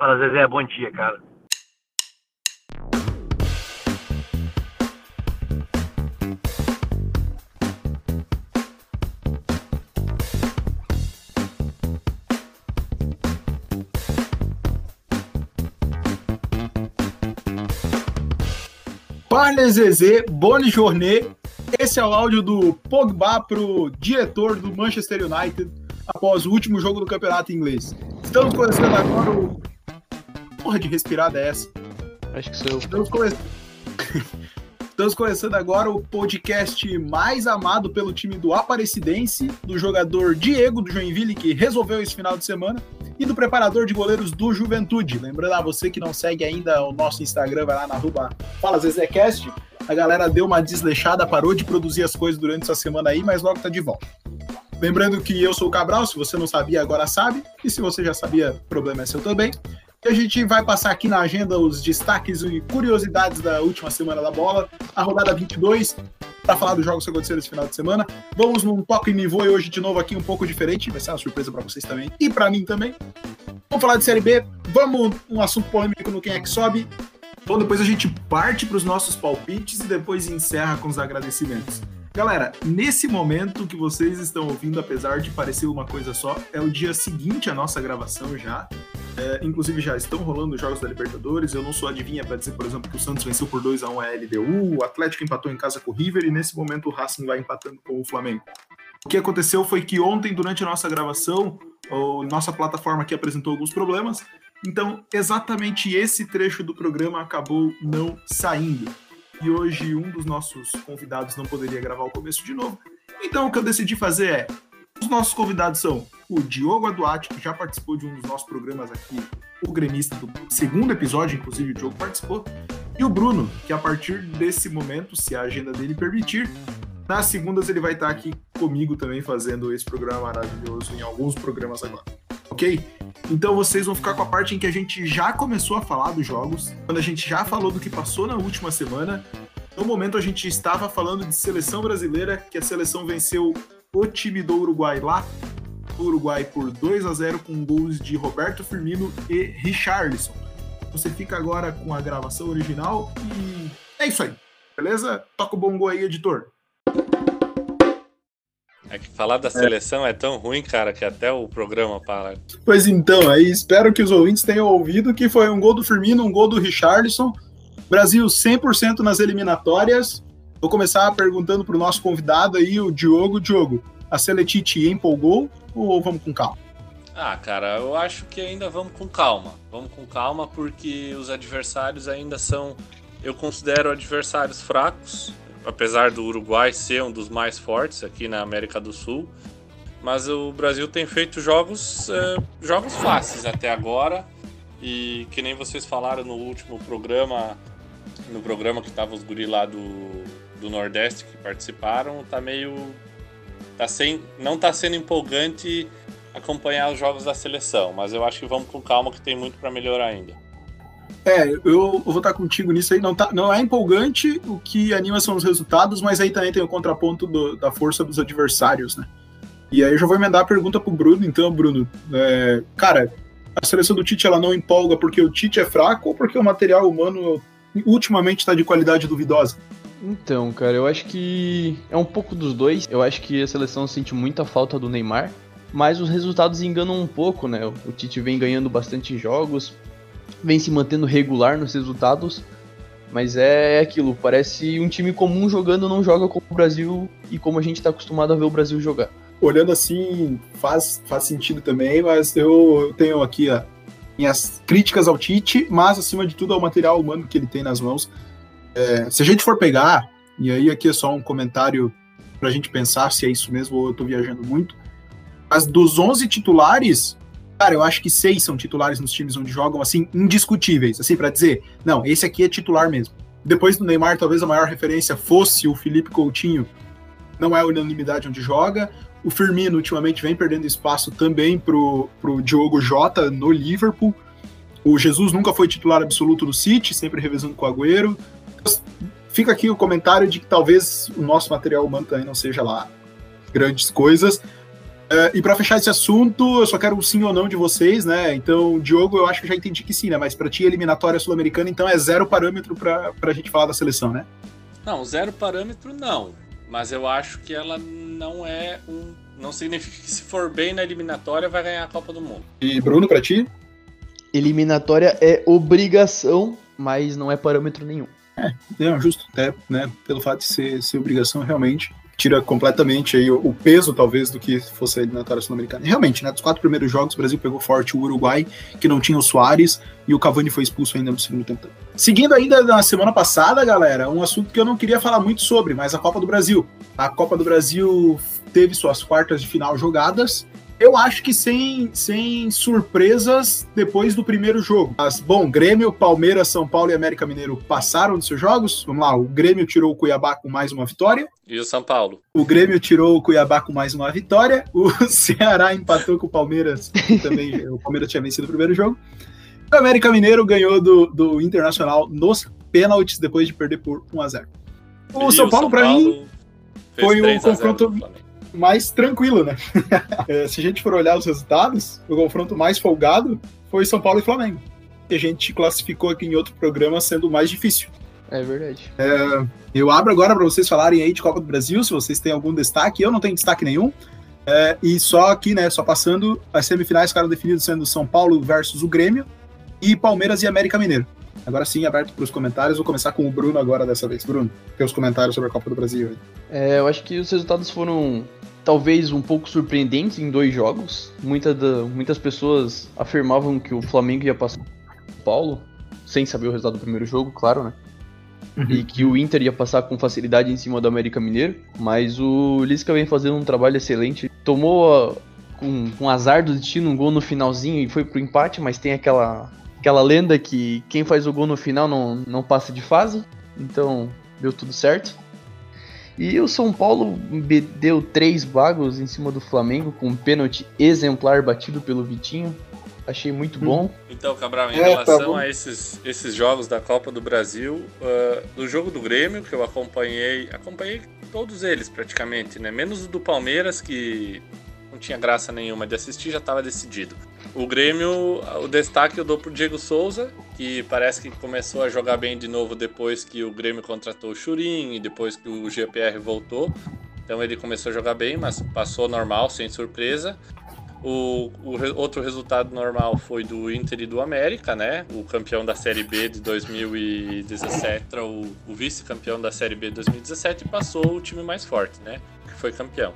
Fala, Zezé, bom dia, cara. Parle Zezé, Boni Jornet. Esse é o áudio do Pogba pro diretor do Manchester United após o último jogo do campeonato inglês. Estamos começando agora o. Porra de respirada é essa? Acho que sou eu. Estamos, come... Estamos começando agora o podcast mais amado pelo time do Aparecidense, do jogador Diego do Joinville, que resolveu esse final de semana, e do preparador de goleiros do Juventude. Lembrando a você que não segue ainda o nosso Instagram, vai lá na arroba Fala Zezecast. A galera deu uma desleixada, parou de produzir as coisas durante essa semana aí, mas logo tá de volta. Lembrando que eu sou o Cabral, se você não sabia, agora sabe. E se você já sabia, o problema é seu também. E a gente vai passar aqui na agenda os destaques e curiosidades da última semana da bola, a rodada 22, para falar dos jogos que aconteceram esse final de semana. Vamos num toque me voe hoje de novo aqui um pouco diferente, vai ser uma surpresa para vocês também e para mim também. Vamos falar de Série B, vamos um assunto polêmico no Quem é que sobe. Então depois a gente parte para os nossos palpites e depois encerra com os agradecimentos. Galera, nesse momento que vocês estão ouvindo, apesar de parecer uma coisa só, é o dia seguinte à nossa gravação já. É, inclusive já estão rolando os jogos da Libertadores. Eu não sou adivinha para dizer, por exemplo, que o Santos venceu por 2 a 1 a LDU, o Atlético empatou em casa com o River e nesse momento o Racing vai empatando com o Flamengo. O que aconteceu foi que ontem, durante a nossa gravação, a nossa plataforma aqui apresentou alguns problemas. Então, exatamente esse trecho do programa acabou não saindo e hoje um dos nossos convidados não poderia gravar o começo de novo. Então o que eu decidi fazer é: os nossos convidados são o Diogo Aduati, que já participou de um dos nossos programas aqui, o gremista do segundo episódio, inclusive o Diogo participou, e o Bruno, que a partir desse momento, se a agenda dele permitir, nas segundas ele vai estar aqui comigo também fazendo esse programa maravilhoso em alguns programas agora. Ok? Então vocês vão ficar com a parte em que a gente já começou a falar dos jogos, quando a gente já falou do que passou na última semana. No momento a gente estava falando de seleção brasileira, que a seleção venceu o time do Uruguai lá, o Uruguai por 2 a 0 com gols de Roberto Firmino e Richarlison. Você fica agora com a gravação original e é isso aí. Beleza? Toca o bongo aí, editor. É que falar da seleção é. é tão ruim, cara, que até o programa para. Pois então, aí espero que os ouvintes tenham ouvido que foi um gol do Firmino, um gol do Richarlison. Brasil 100% nas eliminatórias. Vou começar perguntando para o nosso convidado aí, o Diogo. Diogo, a Seletite empolgou ou vamos com calma? Ah, cara, eu acho que ainda vamos com calma. Vamos com calma porque os adversários ainda são, eu considero adversários fracos apesar do Uruguai ser um dos mais fortes aqui na América do Sul. Mas o Brasil tem feito jogos, é, jogos fáceis até agora. E que nem vocês falaram no último programa, no programa que estavam os guri lá do, do Nordeste que participaram, tá meio. Tá sem, não tá sendo empolgante acompanhar os jogos da seleção, mas eu acho que vamos com calma que tem muito para melhorar ainda. É, eu vou estar contigo nisso aí. Não, tá, não é empolgante, o que anima são os resultados, mas aí também tem o contraponto do, da força dos adversários, né? E aí eu já vou emendar a pergunta pro Bruno, então, Bruno. É, cara, a seleção do Tite ela não empolga porque o Tite é fraco ou porque o material humano ultimamente está de qualidade duvidosa? Então, cara, eu acho que é um pouco dos dois. Eu acho que a seleção sente muita falta do Neymar, mas os resultados enganam um pouco, né? O Tite vem ganhando bastante jogos, vem se mantendo regular nos resultados, mas é aquilo, parece um time comum jogando não joga como o Brasil e como a gente está acostumado a ver o Brasil jogar. Olhando assim, faz, faz sentido também, mas eu tenho aqui ó, minhas críticas ao Tite, mas acima de tudo ao material humano que ele tem nas mãos. É, se a gente for pegar, e aí aqui é só um comentário para a gente pensar se é isso mesmo ou eu estou viajando muito, mas dos 11 titulares, Cara, eu acho que seis são titulares nos times onde jogam, assim, indiscutíveis, assim, para dizer, não, esse aqui é titular mesmo. Depois do Neymar, talvez a maior referência fosse o Felipe Coutinho, não é unanimidade onde joga. O Firmino, ultimamente, vem perdendo espaço também pro, pro Diogo Jota no Liverpool. O Jesus nunca foi titular absoluto no City, sempre revezando com o Agüero. Fica aqui o comentário de que talvez o nosso material humano também não seja lá grandes coisas, Uh, e para fechar esse assunto, eu só quero um sim ou não de vocês, né? Então, Diogo, eu acho que já entendi que sim, né? Mas para ti, eliminatória sul-americana, então é zero parâmetro para a gente falar da seleção, né? Não, zero parâmetro não. Mas eu acho que ela não é um. Não significa que se for bem na eliminatória vai ganhar a Copa do Mundo. E Bruno, para ti? Eliminatória é obrigação, mas não é parâmetro nenhum. É, é justo, até, né? Pelo fato de ser, ser obrigação, realmente tira completamente aí o, o, peso, talvez, do que fosse a eliminatória sul-americana. Realmente, né, dos quatro primeiros jogos, o Brasil pegou forte o Uruguai, que não tinha o Soares, e o Cavani foi expulso ainda no segundo tempo. Seguindo ainda na semana passada, galera, um assunto que eu não queria falar muito sobre, mas a Copa do Brasil. A Copa do Brasil teve suas quartas de final jogadas, eu acho que sem, sem surpresas depois do primeiro jogo. Mas, bom, Grêmio, Palmeiras, São Paulo e América Mineiro passaram de seus jogos. Vamos lá, o Grêmio tirou o Cuiabá com mais uma vitória. E o São Paulo? O Grêmio tirou o Cuiabá com mais uma vitória. O Ceará empatou com o Palmeiras, também o Palmeiras tinha vencido o primeiro jogo. O América Mineiro ganhou do, do Internacional nos pênaltis depois de perder por 1 a 0 O e São Paulo, para mim, foi o confronto mais tranquilo, né? É, se a gente for olhar os resultados, o confronto mais folgado foi São Paulo e Flamengo. Que a gente classificou aqui em outro programa sendo o mais difícil. É verdade. É, eu abro agora para vocês falarem aí de Copa do Brasil, se vocês têm algum destaque. Eu não tenho destaque nenhum. É, e só aqui, né, só passando, as semifinais ficaram definidas sendo São Paulo versus o Grêmio e Palmeiras e América Mineiro. Agora sim, aberto para os comentários. Vou começar com o Bruno agora dessa vez. Bruno, os comentários sobre a Copa do Brasil. É, eu acho que os resultados foram talvez um pouco surpreendentes em dois jogos. Muita da, muitas pessoas afirmavam que o Flamengo ia passar o Paulo, sem saber o resultado do primeiro jogo, claro, né? Uhum. E que o Inter ia passar com facilidade em cima do América Mineiro, mas o Lisca vem fazendo um trabalho excelente. Tomou com, com azar do destino um gol no finalzinho e foi pro empate, mas tem aquela, aquela lenda que quem faz o gol no final não, não passa de fase, então deu tudo certo. E o São Paulo deu três bagos em cima do Flamengo, com um pênalti exemplar batido pelo Vitinho. Achei muito hum. bom. Então, Cabral, em é, tá relação tá a esses, esses jogos da Copa do Brasil, uh, do jogo do Grêmio, que eu acompanhei, acompanhei todos eles praticamente, né? Menos o do Palmeiras, que não tinha graça nenhuma de assistir, já estava decidido. O Grêmio, o destaque eu dou pro Diego Souza, que parece que começou a jogar bem de novo depois que o Grêmio contratou o Churin e depois que o GPR voltou. Então ele começou a jogar bem, mas passou normal, sem surpresa. O, o re, outro resultado normal foi do Inter e do América, né? O campeão da Série B de 2017, o, o vice-campeão da Série B de 2017 passou o time mais forte, né? foi campeão.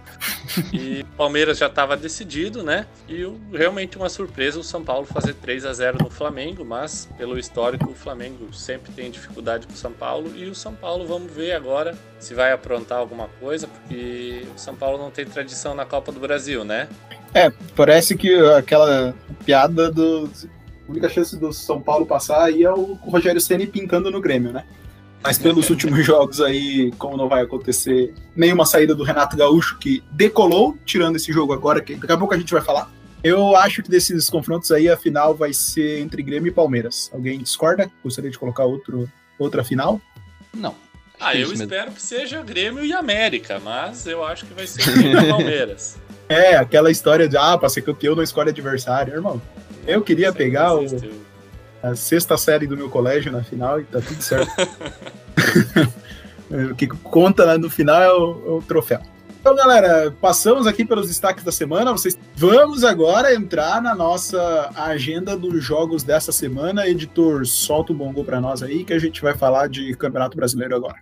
E Palmeiras já estava decidido, né? E realmente uma surpresa o São Paulo fazer 3 a 0 no Flamengo, mas pelo histórico o Flamengo sempre tem dificuldade com o São Paulo e o São Paulo vamos ver agora se vai aprontar alguma coisa, porque o São Paulo não tem tradição na Copa do Brasil, né? É, parece que aquela piada do a única chance do São Paulo passar aí é o Rogério Ceni pintando no Grêmio, né? Mas pelos últimos jogos aí, como não vai acontecer nenhuma saída do Renato Gaúcho, que decolou, tirando esse jogo agora, que daqui a pouco a gente vai falar. Eu acho que desses confrontos aí, a final vai ser entre Grêmio e Palmeiras. Alguém discorda? Gostaria de colocar outro, outra final? Não. Ah, eu espero que seja Grêmio e América, mas eu acho que vai ser Grêmio e Palmeiras. É, aquela história de, ah, pra ser campeão não escolhe adversário. Irmão, eu queria pegar o, a sexta série do meu colégio na final e tá tudo certo. o que conta no final é o, é o, troféu. Então, galera, passamos aqui pelos destaques da semana. Vocês vamos agora entrar na nossa agenda dos jogos dessa semana. Editor, solta o bongo para nós aí que a gente vai falar de Campeonato Brasileiro agora.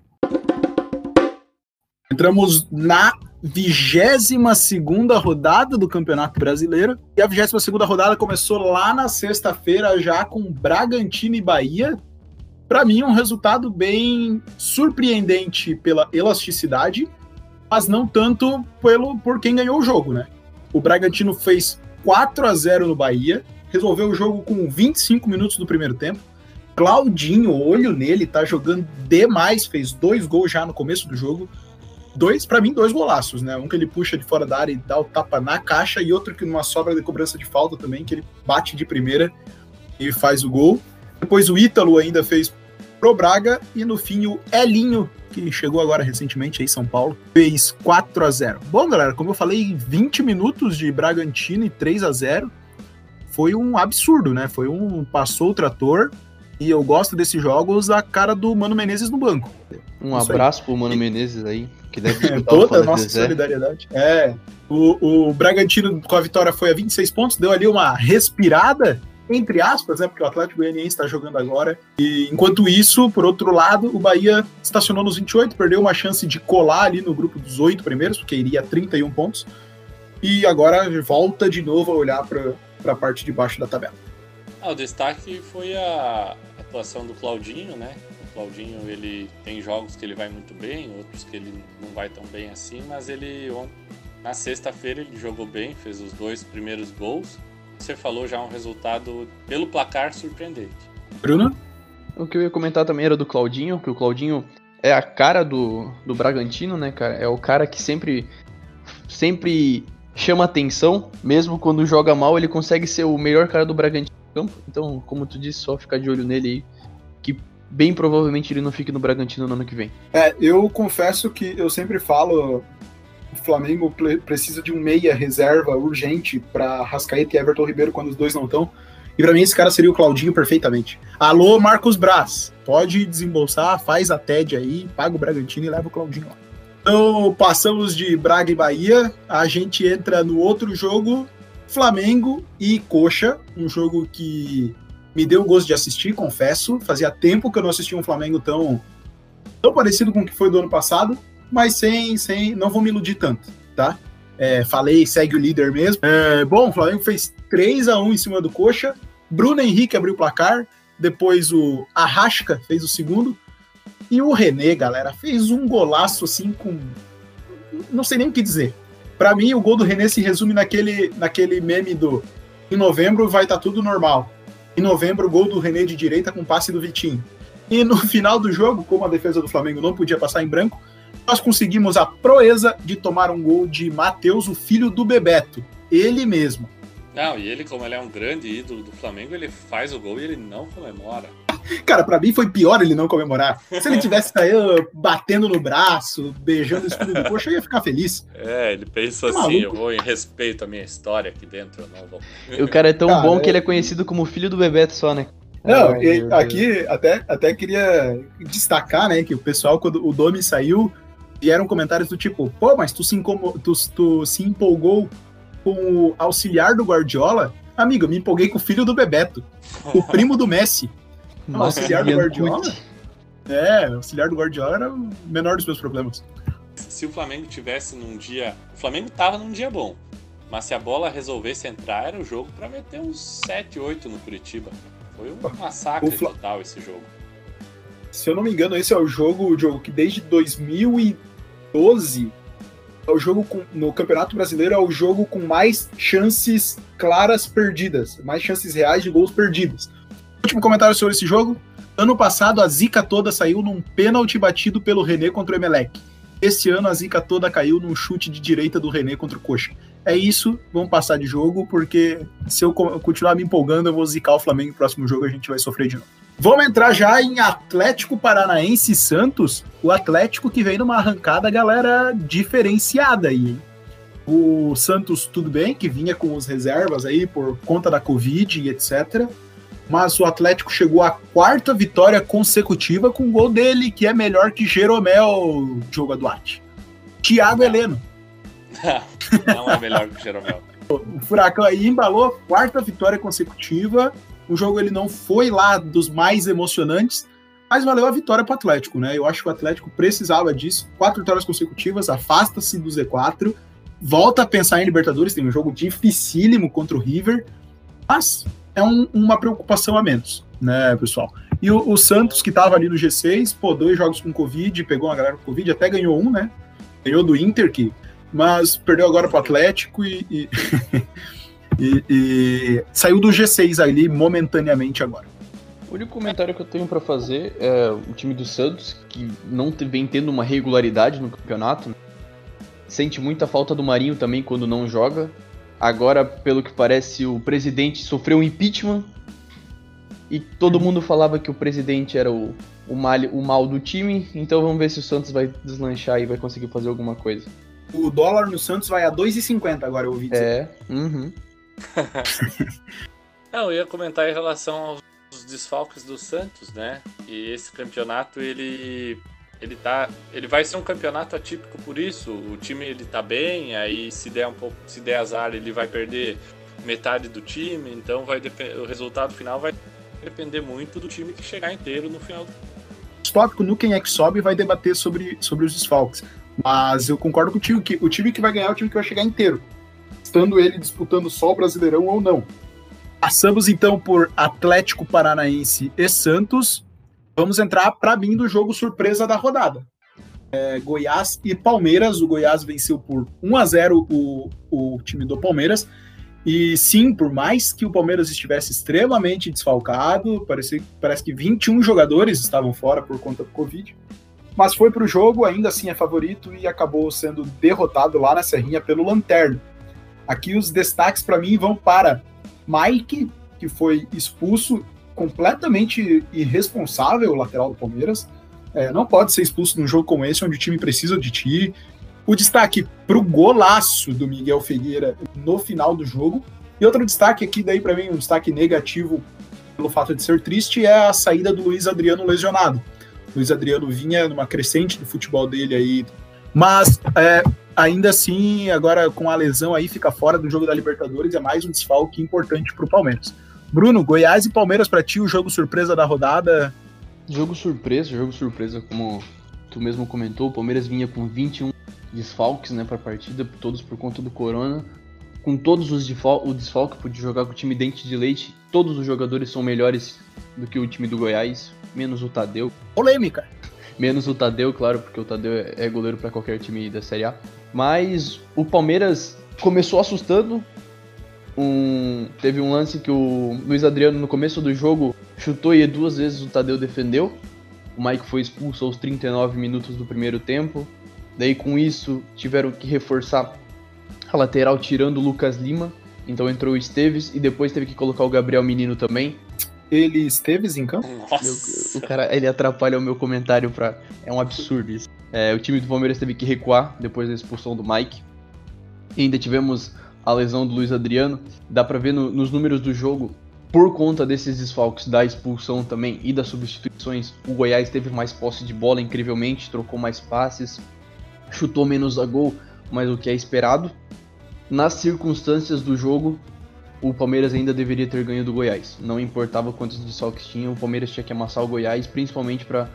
Entramos na 22 segunda rodada do Campeonato Brasileiro. E a 22 segunda rodada começou lá na sexta-feira, já com Bragantino e Bahia. Para mim, um resultado bem surpreendente pela elasticidade, mas não tanto pelo por quem ganhou o jogo, né? O Bragantino fez 4 a 0 no Bahia, resolveu o jogo com 25 minutos do primeiro tempo. Claudinho, olho nele, tá jogando demais, fez dois gols já no começo do jogo dois, para mim, dois golaços, né? Um que ele puxa de fora da área e dá o tapa na caixa, e outro que numa sobra de cobrança de falta também, que ele bate de primeira e faz o gol. Depois o Ítalo ainda fez pro Braga e no fim o Elinho, que chegou agora recentemente aí em São Paulo, fez 4 a 0. Bom, galera, como eu falei, 20 minutos de Bragantino e 3 a 0 foi um absurdo, né? Foi um passou o trator e eu gosto desses jogos a cara do Mano Menezes no banco. Um Isso abraço aí. pro Mano Menezes aí, que deve é, toda a nossa solidariedade. É, o, o Bragantino com a vitória foi a 26 pontos, deu ali uma respirada entre aspas, né, porque o Atlético Goianiense está jogando agora. E enquanto isso, por outro lado, o Bahia estacionou nos 28, perdeu uma chance de colar ali no grupo dos oito primeiros, porque iria a 31 pontos. E agora volta de novo a olhar para a parte de baixo da tabela. Ah, o destaque foi a atuação do Claudinho, né? O Claudinho, ele tem jogos que ele vai muito bem, outros que ele não vai tão bem assim, mas ele na sexta-feira ele jogou bem, fez os dois primeiros gols você falou já um resultado pelo placar surpreendente. Bruno? O que eu ia comentar também era do Claudinho, que o Claudinho é a cara do, do Bragantino, né, cara? É o cara que sempre, sempre chama atenção, mesmo quando joga mal, ele consegue ser o melhor cara do Bragantino no campo. Então, como tu disse, só ficar de olho nele aí, bem provavelmente ele não fique no Bragantino no ano que vem. É, eu confesso que eu sempre falo o Flamengo precisa de um meia reserva urgente para Rascaeta e Everton Ribeiro quando os dois não estão. E para mim esse cara seria o Claudinho perfeitamente. Alô, Marcos Braz, pode desembolsar, faz a TED aí, paga o Bragantino e leva o Claudinho lá. Então, passamos de Braga e Bahia, a gente entra no outro jogo, Flamengo e Coxa, um jogo que me deu gosto de assistir, confesso. Fazia tempo que eu não assistia um Flamengo tão, tão parecido com o que foi do ano passado mas sem, sem não vou me iludir tanto, tá? É, falei, segue o líder mesmo. É, bom, o Flamengo fez 3 a 1 em cima do Coxa. Bruno Henrique abriu o placar. Depois o Arrasca fez o segundo. E o René, galera, fez um golaço assim com. Não sei nem o que dizer. Para mim, o gol do René se resume naquele, naquele meme do. Em novembro vai estar tá tudo normal. Em novembro, gol do René de direita com passe do Vitinho. E no final do jogo, como a defesa do Flamengo não podia passar em branco, nós conseguimos a proeza de tomar um gol de Matheus, o filho do Bebeto. Ele mesmo. Não, e ele, como ele é um grande ídolo do Flamengo, ele faz o gol e ele não comemora. Cara, para mim foi pior ele não comemorar. Se ele tivesse saído batendo no braço, beijando o escudo do coxa, eu ia ficar feliz. É, ele pensa tá assim, eu vou em respeito à minha história aqui dentro, eu não vou. o cara é tão cara, bom que ele é conhecido como filho do Bebeto só, né? Não, aqui até, até queria destacar, né, que o pessoal, quando o Domi saiu, vieram comentários do tipo, pô, mas tu se, tu, tu se empolgou com o auxiliar do Guardiola? Amigo, eu me empolguei com o filho do Bebeto, o primo do Messi. O auxiliar do Guardiola? É, o auxiliar do Guardiola era o menor dos meus problemas. Se o Flamengo tivesse num dia. O Flamengo tava num dia bom. Mas se a bola resolvesse entrar, era o jogo para meter uns 7, 8 no Curitiba. Foi um massacre Fla... total esse jogo. Se eu não me engano, esse é o jogo, o jogo que desde 2000 e 12 é o jogo com, no Campeonato Brasileiro é o jogo com mais chances claras perdidas, mais chances reais de gols perdidos. Último comentário sobre esse jogo. Ano passado a zica toda saiu num pênalti batido pelo René contra o Emelec. Esse ano a zica toda caiu num chute de direita do René contra o Coxa. É isso, vamos passar de jogo, porque se eu continuar me empolgando, eu vou zicar o Flamengo no próximo jogo, a gente vai sofrer de novo. Vamos entrar já em Atlético Paranaense Santos. O Atlético que vem numa arrancada, galera, diferenciada aí. O Santos, tudo bem, que vinha com os reservas aí por conta da Covid e etc. Mas o Atlético chegou à quarta vitória consecutiva com o gol dele, que é melhor que Jeromel, Diogo Duarte. Thiago Heleno. Não é melhor que Jeromel. O Furacão aí embalou quarta vitória consecutiva o jogo ele não foi lá dos mais emocionantes, mas valeu a vitória para o Atlético, né? Eu acho que o Atlético precisava disso. Quatro vitórias consecutivas, afasta-se do Z4, volta a pensar em Libertadores, tem um jogo dificílimo contra o River, mas é um, uma preocupação a menos, né, pessoal? E o, o Santos, que estava ali no G6, pô, dois jogos com Covid, pegou uma galera com Covid, até ganhou um, né? Ganhou do Inter, que, mas perdeu agora para o Atlético e... e... E, e saiu do G6 ali momentaneamente agora. O único comentário que eu tenho para fazer é o time do Santos, que não vem tendo uma regularidade no campeonato. Né? Sente muita falta do Marinho também quando não joga. Agora, pelo que parece, o presidente sofreu um impeachment. e todo mundo falava que o presidente era o, o, mal, o mal do time, então vamos ver se o Santos vai deslanchar e vai conseguir fazer alguma coisa. O dólar no Santos vai a 2,50 agora, eu ouvi dizer. É, uhum. Não, eu ia comentar em relação aos desfalques do Santos, né? E esse campeonato ele ele tá, ele vai ser um campeonato atípico por isso. O time ele tá bem, aí se der um pouco, se der azar, ele vai perder metade do time, então vai o resultado final vai depender muito do time que chegar inteiro no final. O tópico no quem é que sobe vai debater sobre, sobre os desfalques. Mas eu concordo contigo que o time que vai ganhar é o time que vai chegar inteiro, estando ele disputando só o Brasileirão ou não. Passamos então por Atlético Paranaense e Santos. Vamos entrar para mim do jogo surpresa da rodada. É, Goiás e Palmeiras. O Goiás venceu por 1 a 0 o, o time do Palmeiras. E sim, por mais que o Palmeiras estivesse extremamente desfalcado, parece, parece que 21 jogadores estavam fora por conta do Covid, mas foi para o jogo, ainda assim é favorito e acabou sendo derrotado lá na Serrinha pelo Lanterno. Aqui os destaques para mim vão para Mike, que foi expulso completamente irresponsável, o lateral do Palmeiras. É, não pode ser expulso num jogo como esse, onde o time precisa de ti. O destaque para o golaço do Miguel Figueira no final do jogo. E outro destaque aqui, daí para mim, um destaque negativo pelo fato de ser triste, é a saída do Luiz Adriano lesionado. Luiz Adriano vinha numa crescente do futebol dele aí. Mas é, ainda assim, agora com a lesão aí, fica fora do jogo da Libertadores, é mais um desfalque importante para o Palmeiras. Bruno, Goiás e Palmeiras para ti, o jogo surpresa da rodada? Jogo surpresa, jogo surpresa, como tu mesmo comentou, o Palmeiras vinha com 21 desfalques né, para a partida, todos por conta do Corona. Com todos os desfalques, o desfalque podia jogar com o time dente de leite. Todos os jogadores são melhores do que o time do Goiás, menos o Tadeu. Polêmica. Menos o Tadeu, claro, porque o Tadeu é goleiro para qualquer time da Série A. Mas o Palmeiras começou assustando. Um, teve um lance que o Luiz Adriano, no começo do jogo, chutou e duas vezes o Tadeu defendeu. O Mike foi expulso aos 39 minutos do primeiro tempo. Daí com isso tiveram que reforçar a lateral tirando o Lucas Lima. Então entrou o Esteves e depois teve que colocar o Gabriel Menino também. Ele Esteves em campo? Nossa. o cara, ele atrapalha o meu comentário pra. É um absurdo isso. É, o time do Palmeiras teve que recuar depois da expulsão do Mike. E ainda tivemos a lesão do Luiz Adriano. Dá pra ver no, nos números do jogo por conta desses desfalques da expulsão também e das substituições, o Goiás teve mais posse de bola incrivelmente, trocou mais passes, chutou menos a gol, mas o que é esperado. Nas circunstâncias do jogo, o Palmeiras ainda deveria ter ganho do Goiás. Não importava quantos desfalques tinha, o Palmeiras tinha que amassar o Goiás, principalmente para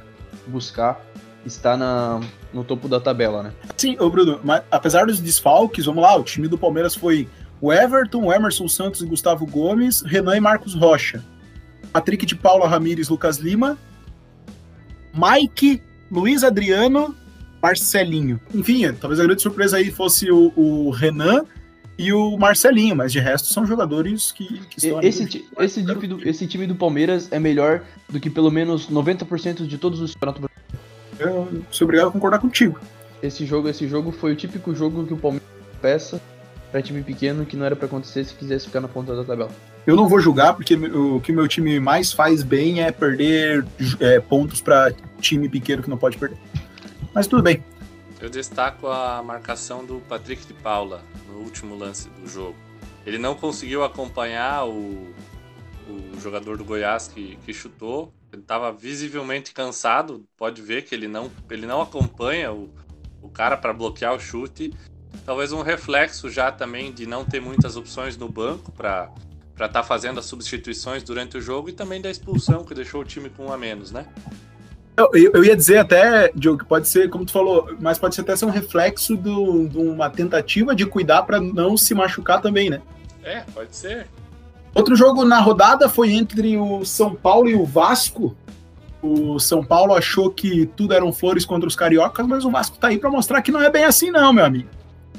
buscar estar na, no topo da tabela, né? Sim, ô Bruno, mas apesar dos desfalques, vamos lá, o time do Palmeiras foi o Everton, o Emerson Santos e Gustavo Gomes, Renan e Marcos Rocha, Patrick de Paula Ramires, Lucas Lima, Mike, Luiz Adriano Marcelinho. Enfim, talvez a grande surpresa aí fosse o, o Renan e o Marcelinho, mas de resto são jogadores que, que estão esse, ali. Esse, time do, esse time do Palmeiras é melhor do que pelo menos 90% de todos os campeonatos Eu sou obrigado a concordar contigo. Esse jogo, esse jogo foi o típico jogo que o Palmeiras peça para time pequeno que não era para acontecer se quisesse ficar na ponta da tabela. Eu não vou julgar, porque o que o meu time mais faz bem é perder é, pontos para time pequeno que não pode perder. Mas tudo bem. Eu destaco a marcação do Patrick de Paula no último lance do jogo. Ele não conseguiu acompanhar o, o jogador do Goiás que, que chutou. Ele estava visivelmente cansado. Pode ver que ele não, ele não acompanha o, o cara para bloquear o chute. Talvez um reflexo já também de não ter muitas opções no banco para estar tá fazendo as substituições durante o jogo e também da expulsão que deixou o time com um a menos, né? Eu, eu, ia dizer até, Diogo, que pode ser, como tu falou, mas pode ser até ser um reflexo do, de uma tentativa de cuidar para não se machucar também, né? É, pode ser. Outro jogo na rodada foi entre o São Paulo e o Vasco. O São Paulo achou que tudo eram flores contra os cariocas, mas o Vasco tá aí para mostrar que não é bem assim, não, meu amigo.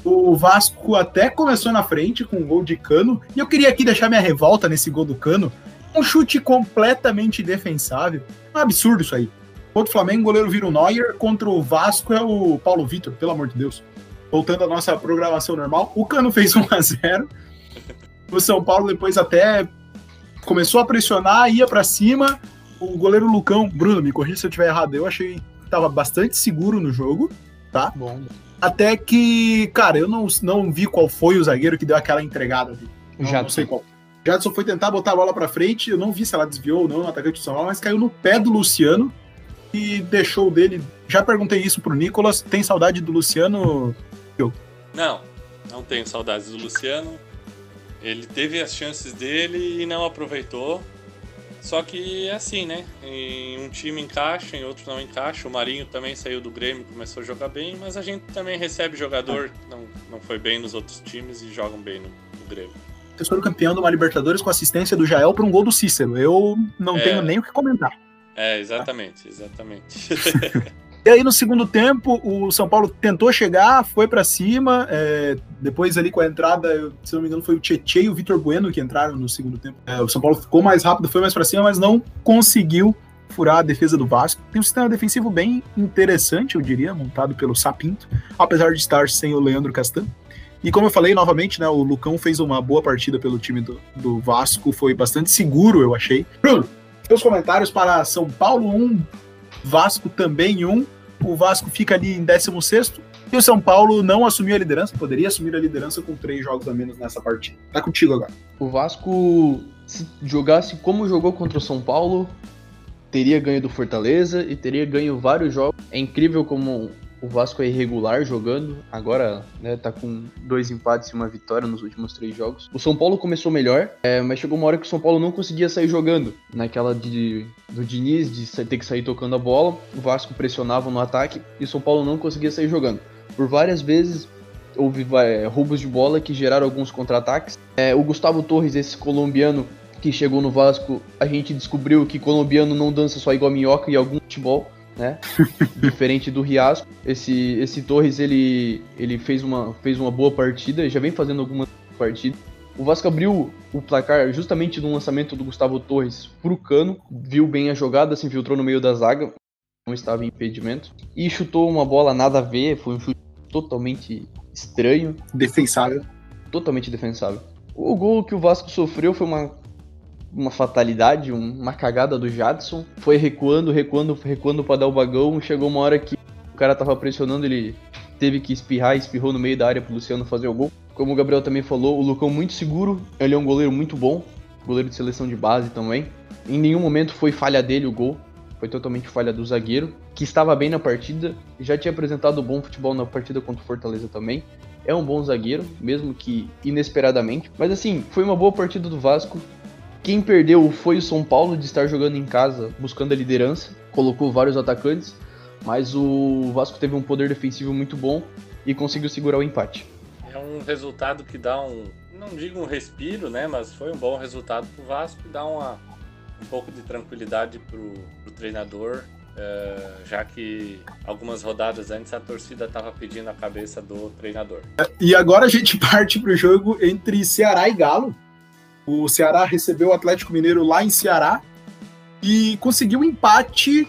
O Vasco até começou na frente com um gol de cano, e eu queria aqui deixar minha revolta nesse gol do cano. Um chute completamente defensável. Um absurdo isso aí. Contra o Flamengo, o goleiro vira o Neuer. Contra o Vasco é o Paulo Vitor, pelo amor de Deus. Voltando à nossa programação normal, o Cano fez 1 a 0 O São Paulo depois até começou a pressionar, ia para cima. O goleiro Lucão, Bruno, me corrija se eu estiver errado, eu achei que tava bastante seguro no jogo, tá? Bom. Até que, cara, eu não, não vi qual foi o zagueiro que deu aquela entregada ali. Não, Já não sei qual. Jadson foi tentar botar a bola pra frente, eu não vi se ela desviou ou não no atacante do São Paulo, mas caiu no pé do Luciano e deixou dele. Já perguntei isso pro Nicolas, tem saudade do Luciano? Não, não tenho saudades do Luciano. Ele teve as chances dele e não aproveitou. Só que é assim, né? Em um time encaixa, em outro não encaixa. O Marinho também saiu do Grêmio, começou a jogar bem, mas a gente também recebe jogador que não, não foi bem nos outros times e jogam bem no, no Grêmio. Terceiro campeão de uma Libertadores com assistência do Jael para um gol do Cícero. Eu não É. tenho nem o que comentar. É, exatamente, exatamente. E aí no segundo tempo, o São Paulo tentou chegar, foi pra cima. é, depois ali com a entrada, se não me engano, foi o Tietchan e o Vitor Bueno que entraram no segundo tempo. É, o São Paulo ficou mais rápido, foi mais pra cima, mas não conseguiu furar a defesa do Vasco. Tem um sistema defensivo bem interessante, eu diria, montado pelo Sapinto, apesar de estar sem o Leandro Castan. E como eu falei novamente, né, o Lucão fez uma boa partida pelo time do, do Vasco, foi bastante seguro, eu achei. Bruno, seus comentários para São Paulo 1, Vasco também 1. O Vasco fica ali em 16 e o São Paulo não assumiu a liderança, poderia assumir a liderança com três jogos a menos nessa partida. Tá contigo agora. O Vasco, se jogasse como jogou contra o São Paulo, teria ganho do Fortaleza e teria ganho vários jogos. É incrível como o Vasco é irregular jogando. Agora, né, tá com dois empates e uma vitória nos últimos três jogos. O São Paulo começou melhor, é, mas chegou uma hora que o São Paulo não conseguia sair jogando. Naquela de, do Diniz, de ter que sair tocando a bola. O Vasco pressionava no ataque e o São Paulo não conseguia sair jogando. Por várias vezes houve é, roubos de bola que geraram alguns contra-ataques. É, o Gustavo Torres, esse colombiano que chegou no Vasco, a gente descobriu que colombiano não dança só igual minhoca e algum futebol, né? Diferente do Riasco. Esse, esse Torres, ele, ele fez, uma, fez uma boa partida, já vem fazendo algumas partidas. O Vasco abriu o placar justamente no lançamento do Gustavo Torres pro Cano, viu bem a jogada, se infiltrou no meio da zaga, não estava em impedimento, e chutou uma bola nada a ver, foi um chute totalmente estranho, Defensável. totalmente defensável. O gol que o Vasco sofreu foi uma, uma fatalidade, um- uma cagada do Jadson. Foi recuando, recuando, recuando para dar o bagão. Chegou uma hora que o cara tava pressionando, ele teve que espirrar, espirrou no meio da área pro Luciano fazer o gol. Como o Gabriel também falou, o Lucão muito seguro, ele é um goleiro muito bom, goleiro de seleção de base também. Em nenhum momento foi falha dele o gol, foi totalmente falha do zagueiro, que estava bem na partida, já tinha apresentado bom futebol na partida contra o Fortaleza também. É um bom zagueiro, mesmo que inesperadamente. Mas assim, foi uma boa partida do Vasco. Quem perdeu foi o São Paulo de estar jogando em casa, buscando a liderança, colocou vários atacantes, mas o Vasco teve um poder defensivo muito bom e conseguiu segurar o empate. É um resultado que dá um, não digo um respiro, né? Mas foi um bom resultado pro Vasco e dá uma, um pouco de tranquilidade pro, pro treinador, eh, já que algumas rodadas antes a torcida estava pedindo a cabeça do treinador. E agora a gente parte pro jogo entre Ceará e Galo. O Ceará recebeu o Atlético Mineiro lá em Ceará e conseguiu um empate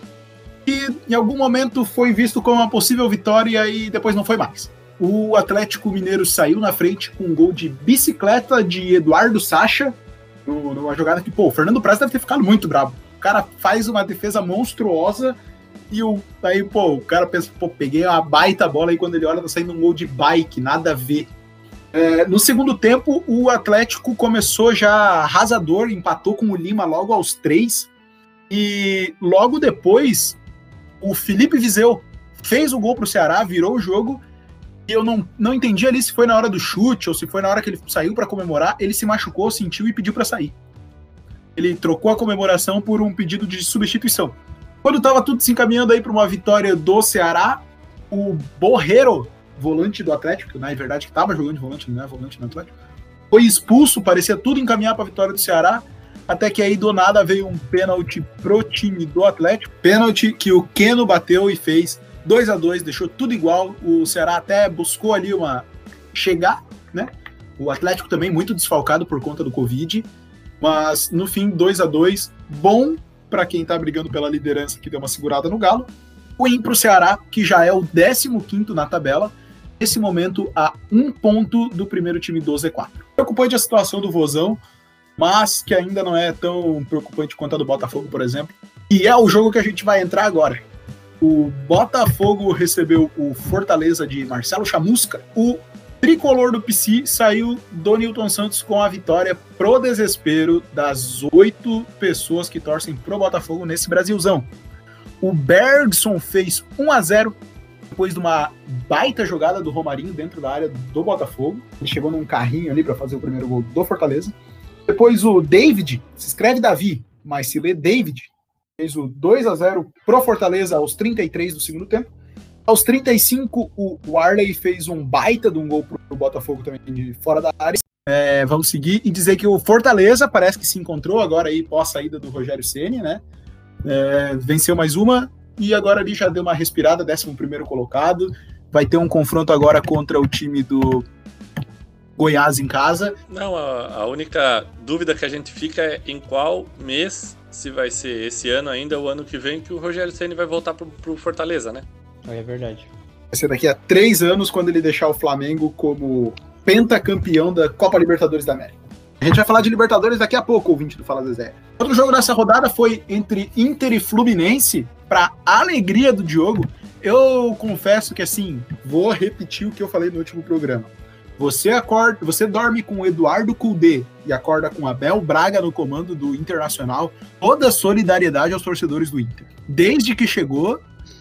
que em algum momento foi visto como uma possível vitória e depois não foi mais. O Atlético Mineiro saiu na frente com um gol de bicicleta de Eduardo Sacha, numa jogada que, pô, o Fernando Praz deve ter ficado muito bravo. O cara faz uma defesa monstruosa e o, aí, pô, o cara pensa, pô, peguei uma baita bola e quando ele olha tá saindo um gol de bike, nada a ver. É, no segundo tempo, o Atlético começou já arrasador, empatou com o Lima logo aos três. E logo depois, o Felipe Viseu fez o gol pro Ceará, virou o jogo. E eu não, não entendi ali se foi na hora do chute ou se foi na hora que ele saiu para comemorar. Ele se machucou, sentiu e pediu para sair. Ele trocou a comemoração por um pedido de substituição. Quando estava tudo se encaminhando aí para uma vitória do Ceará, o Borreiro, volante do Atlético, que na verdade estava jogando de volante, não é volante no Atlético, foi expulso, parecia tudo encaminhar para a vitória do Ceará, até que aí do nada veio um pênalti pro time do Atlético, pênalti que o Keno bateu e fez 2 a 2 deixou tudo igual, o Ceará até buscou ali uma chegar, né? O Atlético também muito desfalcado por conta do Covid, mas no fim 2 a 2 bom para quem tá brigando pela liderança que deu uma segurada no Galo, ruim pro Ceará, que já é o 15º na tabela, nesse momento a um ponto do primeiro time do Z4. Preocupante a situação do Vozão, mas que ainda não é tão preocupante quanto a do Botafogo, por exemplo. E é o jogo que a gente vai entrar agora. O Botafogo recebeu o Fortaleza de Marcelo Chamusca. O tricolor do PC saiu do Newton Santos com a vitória pro desespero das oito pessoas que torcem pro Botafogo nesse Brasilzão. O Bergson fez 1 a 0 depois de uma baita jogada do Romarinho dentro da área do Botafogo. Ele chegou num carrinho ali para fazer o primeiro gol do Fortaleza. Depois o David, se escreve Davi, mas se lê David, fez o 2 a 0 pro Fortaleza aos 33 do segundo tempo. Aos 35, o Warley fez um baita de um gol pro Botafogo também de fora da área. É, vamos seguir e dizer que o Fortaleza parece que se encontrou agora aí pós saída do Rogério Ceni, né? É, venceu mais uma e agora ali já deu uma respirada, 11 primeiro colocado. Vai ter um confronto agora contra o time do Goiás em casa. Não, a, a única dúvida que a gente fica é em qual mês, se vai ser esse ano ainda ou ano que vem, que o Rogério Ceni vai voltar pro, pro Fortaleza, né? É verdade. Vai ser daqui a três anos quando ele deixar o Flamengo como pentacampeão da Copa Libertadores da América. A gente vai falar de Libertadores daqui a pouco, ouvinte do Fala Zezé. Outro jogo dessa rodada foi entre Inter e Fluminense, para alegria do Diogo. Eu confesso que assim, vou repetir o que eu falei no último programa. Você acorda, você dorme com o Eduardo Cudê e acorda com Abel Braga no comando do Internacional. Toda solidariedade aos torcedores do Inter. Desde que chegou,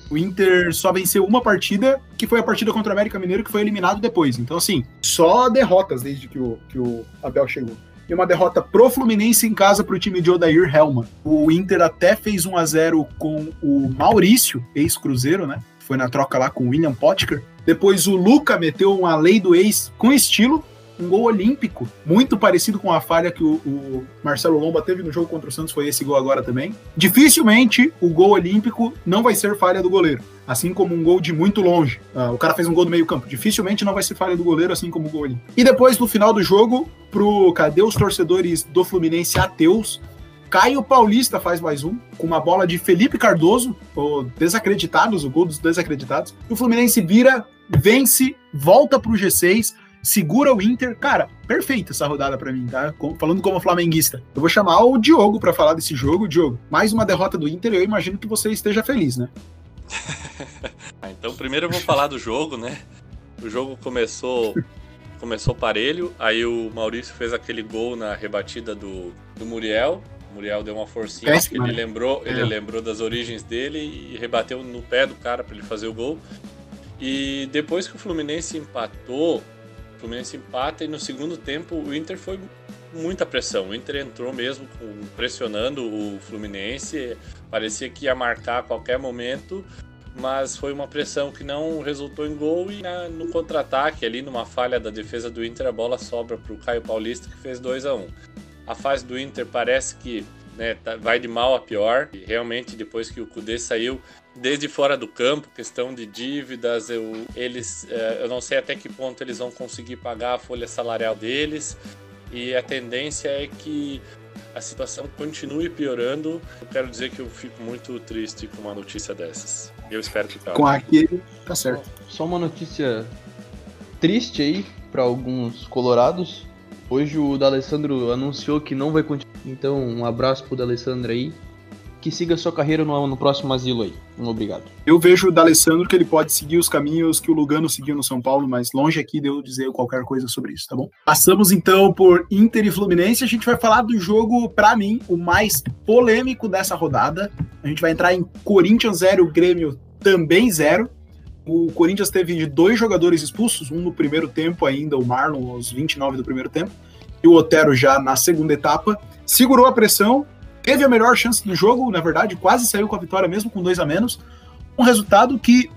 o Inter só venceu uma partida, que foi a partida contra o América Mineiro, que foi eliminado depois. Então, assim, só derrotas desde que o, que o Abel chegou. E uma derrota pro Fluminense em casa pro time de Odair Helman. O Inter até fez 1 a 0 com o Maurício, ex-Cruzeiro, né? Foi na troca lá com o William Potker. Depois o Luca meteu uma lei do ex com estilo, um gol olímpico, muito parecido com a falha que o, o, Marcelo Lomba teve no jogo contra o Santos, foi esse gol agora também. Dificilmente o gol olímpico não vai ser falha do goleiro, assim como um gol de muito longe. Uh, o cara fez um gol do meio campo, dificilmente não vai ser falha do goleiro, assim como o gol olímpico. E depois, no final do jogo, pro cadê os torcedores do Fluminense ateus, Caio Paulista faz mais um, com uma bola de Felipe Cardoso, o desacreditados, o gol dos desacreditados. E o Fluminense vira, vence, volta pro G6, segura o Inter. Cara, perfeita essa rodada para mim, tá? Falando como flamenguista. Eu vou chamar o Diogo para falar desse jogo. Diogo, mais uma derrota do Inter, eu imagino que você esteja feliz, né? Ah, então, primeiro eu vou falar do jogo, né? O jogo começou começou parelho, aí o Maurício fez aquele gol na rebatida do, do Muriel. O Muriel deu uma forcinha, Péssima, ele né? lembrou, é. ele lembrou das origens dele e rebateu no pé do cara para ele fazer o gol. E depois que o Fluminense empatou, o Fluminense empata e no segundo tempo o Inter foi muita pressão. O Inter entrou mesmo pressionando o Fluminense, parecia que ia marcar a qualquer momento, mas foi uma pressão que não resultou em gol e na, no contra-ataque ali, numa falha da defesa do Inter, a bola sobra para o Caio Paulista que fez 2 a 1 um. A fase do Inter parece que né, tá, vai de mal a pior. E realmente, depois que o Kudê saiu, desde fora do campo, questão de dívidas, eu, eles, é, eu não sei até que ponto eles vão conseguir pagar a folha salarial deles, e a tendência é que a situação continue piorando. Eu quero dizer que eu fico muito triste com uma notícia dessas. Eu espero que tá. Com aquele, tá certo. Só uma notícia triste aí para alguns colorados. Hoje o D'Alessandro anunciou que não vai continuar. Então, um abraço pro D'Alessandro aí que siga sua carreira no, no próximo asilo aí. Um obrigado. Eu vejo o D'Alessandro que ele pode seguir os caminhos que o Lugano seguiu no São Paulo, mas longe aqui de eu dizer qualquer coisa sobre isso, tá bom? Passamos então por Inter e Fluminense. A gente vai falar do jogo, para mim, o mais polêmico dessa rodada. A gente vai entrar em Corinthians 0, Grêmio também 0. O Corinthians teve dois jogadores expulsos, um no primeiro tempo ainda, o Marlon aos 29 do primeiro tempo, e o Otero já na segunda etapa. Segurou a pressão, teve a melhor chance do jogo, na verdade, quase saiu com a vitória mesmo com dois a menos. Um resultado que,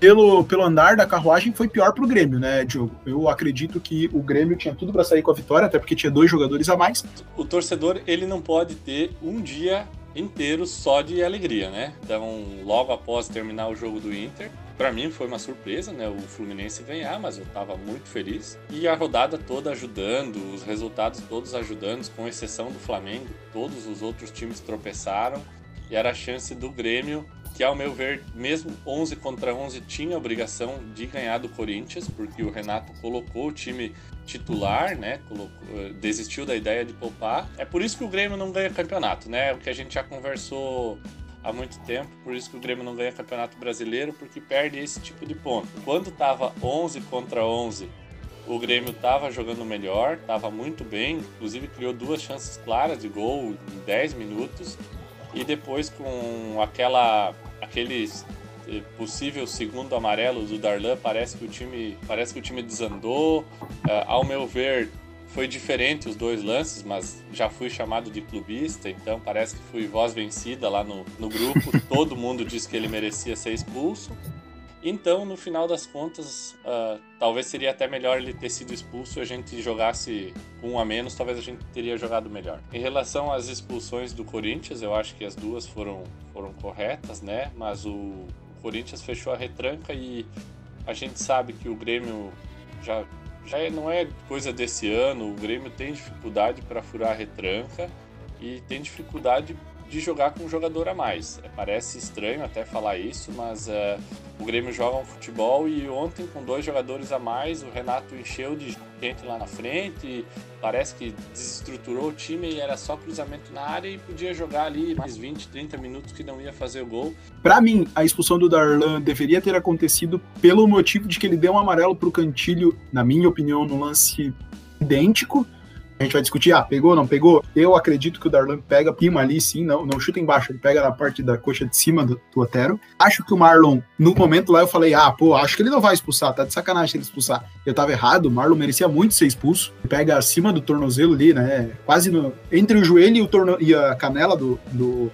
pelo, pelo andar da carruagem, foi pior para o Grêmio, né, Diogo? Eu acredito que o Grêmio tinha tudo para sair com a vitória, até porque tinha dois jogadores a mais. O torcedor, ele não pode ter um dia inteiro só de alegria, né? Então, logo após terminar o jogo do Inter, para mim foi uma surpresa, né? O Fluminense ganhar, mas eu estava muito feliz. E a rodada toda ajudando, os resultados todos ajudando, com exceção do Flamengo. Todos os outros times tropeçaram e era a chance do Grêmio que ao meu ver, mesmo 11 contra 11, tinha a obrigação de ganhar do Corinthians, porque o Renato colocou o time titular, né? Colocou, eh, desistiu da ideia de poupar. É por isso que o Grêmio não ganha campeonato, né? O que a gente já conversou há muito tempo, por isso que o Grêmio não ganha campeonato brasileiro, porque perde esse tipo de ponto. Quando tava 11 contra 11, o Grêmio tava jogando melhor, tava muito bem, inclusive criou duas chances claras de gol em 10 minutos. E depois com aquela aquele eh, possível segundo amarelo do Darlan, parece que o time parece que o time desandou. Uh, ao meu ver, foi diferente os dois lances, mas já fui chamado de clubista, então parece que fui voz vencida lá no, no grupo. Todo mundo disse que ele merecia ser expulso. Então, no final das contas, uh, talvez seria até melhor ele ter sido expulso e a gente jogasse um a menos, talvez a gente teria jogado melhor. Em relação às expulsões do Corinthians, eu acho que as duas foram, foram corretas, né? Mas o, o Corinthians fechou a retranca e a gente sabe que o Grêmio já, já é, não é coisa desse ano, o Grêmio tem dificuldade para furar a retranca e tem dificuldade de jogar com um jogador a mais. É, parece estranho até falar isso, mas uh, o Grêmio joga um futebol e ontem com dois jogadores a mais, o Renato encheu de gente lá na frente, parece que desestruturou o time e era só cruzamento na área e podia jogar ali mais 20, 30 minutos que não ia fazer o gol. Para mim, a expulsão do Darlan deveria ter acontecido pelo motivo de que ele deu um amarelo pro Cantilho, na minha opinião, no lance idêntico a gente vai discutir, ah, pegou, não pegou? Eu acredito que o Darlan pega prima ali, sim, não, não chuta embaixo, ele pega na parte da coxa de cima do, do Otero. Acho que o Marlon, no momento lá, eu falei, ah, pô, acho que ele não vai expulsar, tá de sacanagem ele expulsar. Eu tava errado, o Marlon merecia muito ser expulso. Pega acima do tornozelo ali, né, quase no, entre o joelho e, o torno, e a canela do, do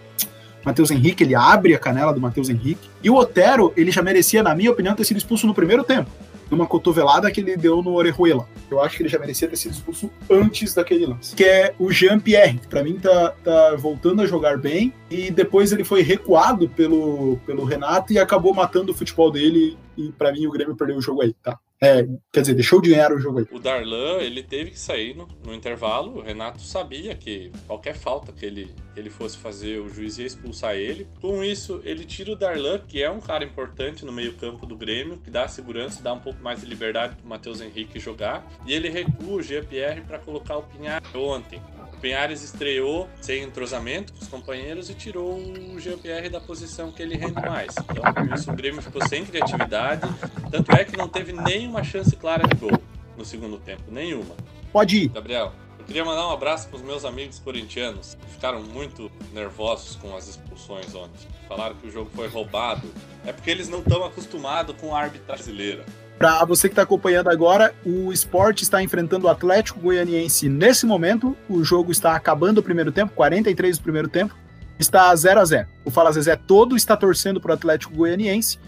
Matheus Henrique, ele abre a canela do Matheus Henrique. E o Otero, ele já merecia, na minha opinião, ter sido expulso no primeiro tempo numa cotovelada que ele deu no Orejuela. Eu acho que ele já merecia ter sido expulso antes daquele lance. Que é o Jean-Pierre, que pra mim tá, tá voltando a jogar bem. E depois ele foi recuado pelo, pelo Renato e acabou matando o futebol dele. E para mim o Grêmio perdeu o jogo aí, tá? É, quer dizer, deixou de ganhar o jogo aí. O Darlan, ele teve que sair no, no intervalo. O Renato sabia que qualquer falta que ele, ele fosse fazer, o juiz ia expulsar ele. Com isso, ele tira o Darlan, que é um cara importante no meio-campo do Grêmio, que dá segurança, dá um pouco mais de liberdade pro Matheus Henrique jogar. E ele recua o Jean-Pierre para colocar o Pinhar ontem. Penhares estreou sem entrosamento com os companheiros e tirou o GPR da posição que ele rende mais. Então, por isso o Grêmio ficou sem criatividade. Tanto é que não teve nenhuma chance clara de gol no segundo tempo. Nenhuma. Pode ir. Gabriel, eu queria mandar um abraço para os meus amigos corintianos. Que ficaram muito nervosos com as expulsões ontem. Falaram que o jogo foi roubado. É porque eles não estão acostumados com a arbitragem brasileira. Para você que está acompanhando agora, o esporte está enfrentando o Atlético Goianiense nesse momento. O jogo está acabando o primeiro tempo, 43 do primeiro tempo. Está 0 a 0 O Fala Zezé todo está torcendo para o Atlético Goianiense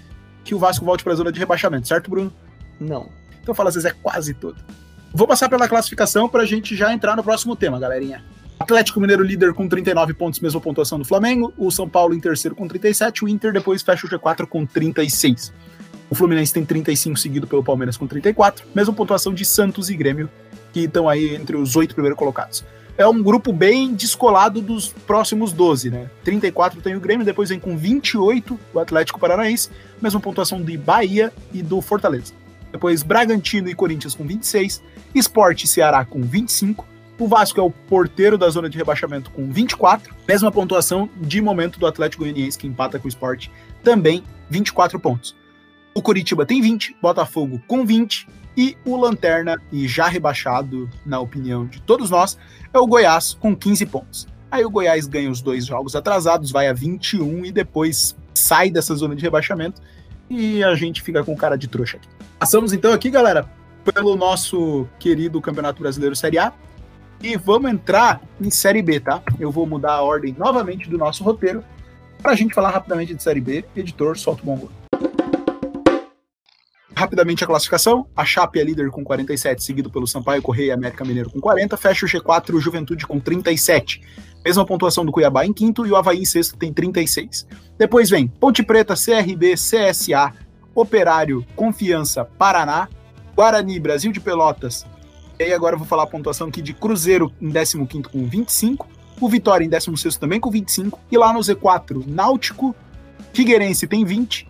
que o Vasco volte para a zona de rebaixamento, certo, Bruno? Não. Então Fala Zezé quase todo. Vou passar pela classificação para a gente já entrar no próximo tema, galerinha. Atlético Mineiro líder com 39 pontos, mesma pontuação do Flamengo. O São Paulo em terceiro com 37. O Inter depois fecha o G4 com 36. O Fluminense tem 35, seguido pelo Palmeiras com 34. Mesma pontuação de Santos e Grêmio, que estão aí entre os oito primeiros colocados. É um grupo bem descolado dos próximos 12, né? 34 tem o Grêmio, depois vem com 28 o Atlético Paranaense, mesma pontuação de Bahia e do Fortaleza. Depois Bragantino e Corinthians com 26, Esporte e Ceará com 25, o Vasco é o porteiro da zona de rebaixamento com 24, mesma pontuação de momento do Atlético Goianiense que empata com o Esporte, também 24 pontos. O Curitiba tem 20, Botafogo com 20 e o Lanterna, e já rebaixado, na opinião de todos nós, é o Goiás com 15 pontos. Aí o Goiás ganha os dois jogos atrasados, vai a 21 e depois sai dessa zona de rebaixamento e a gente fica com cara de trouxa aqui. Passamos então aqui, galera, pelo nosso querido Campeonato Brasileiro Série A e vamos entrar em Série B, tá? Eu vou mudar a ordem novamente do nosso roteiro para a gente falar rapidamente de Série B. Editor, solta o bom Rapidamente a classificação, a Chape é líder com 47, seguido pelo Sampaio Correia e América Mineiro com 40, fecha o G4 o Juventude com 37. Mesma pontuação do Cuiabá em quinto e o Havaí em sexto tem 36. Depois vem Ponte Preta, CRB, CSA, Operário, Confiança, Paraná, Guarani, Brasil de Pelotas. E aí agora eu vou falar a pontuação aqui de Cruzeiro em 15 com 25, o Vitória em 16 também com 25, e lá no Z4, Náutico, Figueirense tem 20,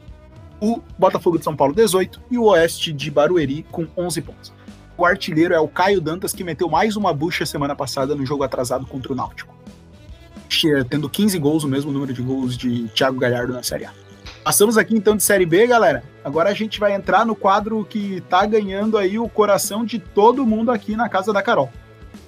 o Botafogo de São Paulo 18 e o Oeste de Barueri com 11 pontos. O artilheiro é o Caio Dantas, que meteu mais uma bucha semana passada no jogo atrasado contra o Náutico. Tendo 15 gols, o mesmo número de gols de Thiago Galhardo na Série A. Passamos aqui então de Série B, galera. Agora a gente vai entrar no quadro que tá ganhando aí o coração de todo mundo aqui na casa da Carol.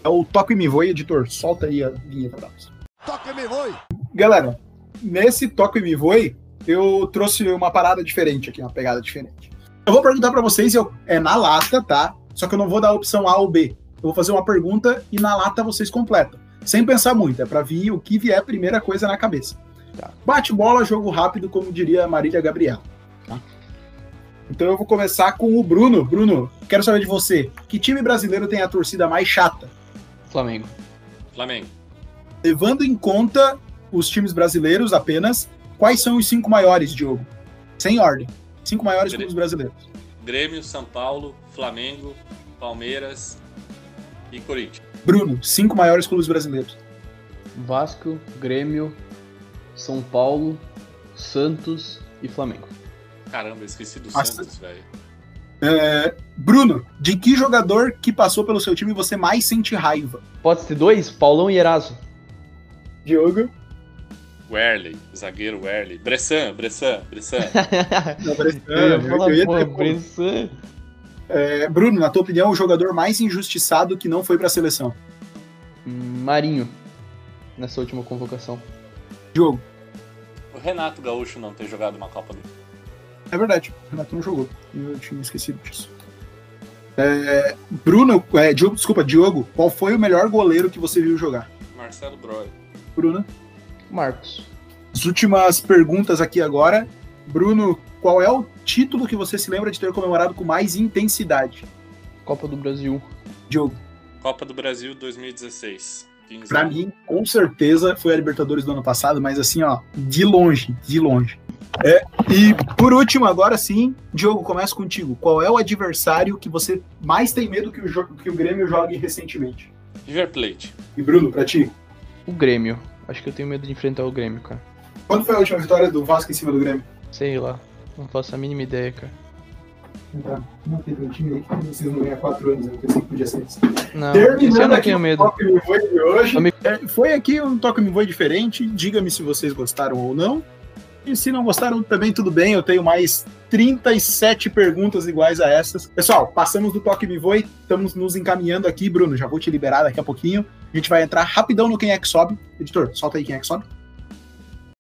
É o Toque Me Voe, editor. Solta aí a vinheta pra nós. Toque Me Voe! Galera, nesse Toque Me Voe, eu trouxe uma parada diferente aqui, uma pegada diferente. Eu vou perguntar para vocês, eu, é na lata, tá? Só que eu não vou dar a opção A ou B. Eu vou fazer uma pergunta e na lata vocês completam. Sem pensar muito, é para vir o que vier a primeira coisa na cabeça. Tá. Bate bola, jogo rápido, como diria Marília Gabriel. Tá? Então eu vou começar com o Bruno. Bruno, quero saber de você. Que time brasileiro tem a torcida mais chata? Flamengo. Flamengo. Levando em conta os times brasileiros apenas, quais são os cinco maiores, Diogo? Sem ordem. Cinco maiores Grêmio, clubes brasileiros. Grêmio, São Paulo, Flamengo, Palmeiras e Corinthians. Bruno, cinco maiores clubes brasileiros. Vasco, Grêmio, são Paulo, Santos e Flamengo. Caramba, esqueci do Nossa. Santos, velho. É, Bruno, de que jogador que passou pelo seu time você mais sente raiva? Pode ser dois? Paulão e Eraso. Diogo? Werley, zagueiro Werley. Bressan, Bressan, Bressan. Não, Bressan, eu, eu, ia pô, Bressan. É, Bruno, na tua opinião, o jogador mais injustiçado que não foi pra seleção? Marinho, nessa última convocação. Diogo? O Renato Gaúcho não ter jogado uma Copa do Mundo. É verdade, o Renato não jogou. Eu tinha esquecido disso. É, Bruno, é, Diogo, desculpa, Diogo, qual foi o melhor goleiro que você viu jogar? Marcelo Breuer. Bruna? Marcos. As últimas perguntas aqui agora. Bruno, qual é o título que você se lembra de ter comemorado com mais intensidade? Copa do Brasil. Diogo. Copa do Brasil 2016. Para mim, com certeza, foi a Libertadores do ano passado, mas assim, ó, de longe, de longe. É, e por último, agora sim, Diogo, começa contigo. Qual é o adversário que você mais tem medo que o, que o Grêmio jogue recentemente? River Plate. E Bruno, pra ti? O Grêmio. Acho que eu tenho medo de enfrentar o Grêmio, cara. Quando foi a última vitória do Vasco em cima do Grêmio? Sei lá. Não faço a mínima ideia, cara. Tá. Não teve um time aí que vocês não ganham 4 anos, eu pensei que podia ser isso. Não, Terminando aqui o medo. Toque Me Voe de hoje. É, foi aqui um Toque Me Voe diferente. Diga-me se vocês gostaram ou não. E se não gostaram, também tudo bem. Eu tenho mais 37 perguntas iguais a essas. Pessoal, passamos do Toque Me Voe. Estamos nos encaminhando aqui, Bruno. Já vou te liberar daqui a pouquinho. A gente vai entrar rapidão no Quem é que sobe. Editor, solta aí quem é que sobe.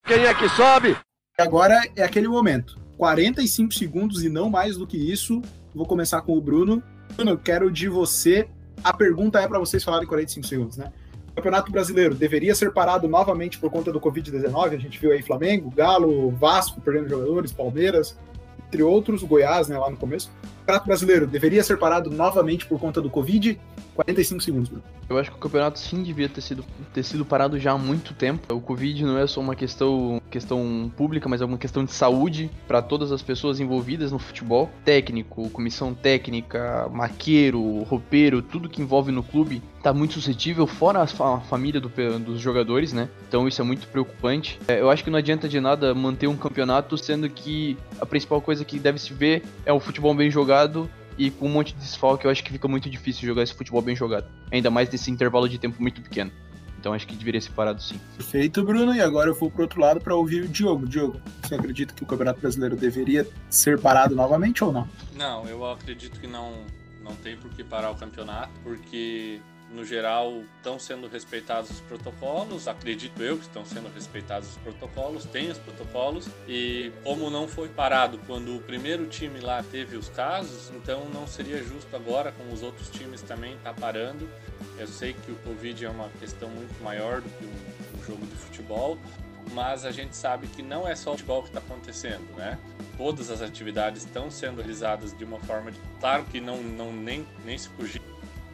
Quem é que sobe? Agora é aquele momento 45 segundos e não mais do que isso. Vou começar com o Bruno. Bruno, eu quero de você. A pergunta é para vocês falarem 45 segundos, né? O Campeonato Brasileiro deveria ser parado novamente por conta do Covid-19. A gente viu aí Flamengo, Galo, Vasco perdendo jogadores, Palmeiras, entre outros, Goiás, né, lá no começo. Campeonato Brasileiro deveria ser parado novamente por conta do Covid. 45 segundos, Bruno. Eu acho que o campeonato sim devia ter sido, ter sido parado já há muito tempo. O Covid não é só uma questão, questão pública, mas é uma questão de saúde para todas as pessoas envolvidas no futebol. Técnico, comissão técnica, maqueiro, roupeiro, tudo que envolve no clube tá muito suscetível, fora a família do, dos jogadores, né? Então isso é muito preocupante. É, eu acho que não adianta de nada manter um campeonato, sendo que a principal coisa que deve se ver é o futebol bem jogado e com um monte de desfalque, eu acho que fica muito difícil jogar esse futebol bem jogado. Ainda mais nesse intervalo de tempo muito pequeno. Então acho que deveria ser parado sim. Perfeito, Bruno. E agora eu vou pro outro lado para ouvir o Diogo. Diogo, você acredita que o Campeonato Brasileiro deveria ser parado novamente ou não? Não, eu acredito que não, não tem por que parar o campeonato, porque no geral, estão sendo respeitados os protocolos, acredito eu que estão sendo respeitados os protocolos, tem os protocolos, e como não foi parado quando o primeiro time lá teve os casos, então não seria justo agora, com os outros times também tá parando. Eu sei que o Covid é uma questão muito maior do que um, um jogo de futebol, mas a gente sabe que não é só o futebol que está acontecendo, né? Todas as atividades estão sendo realizadas de uma forma, de... claro que não, não nem, nem se fugir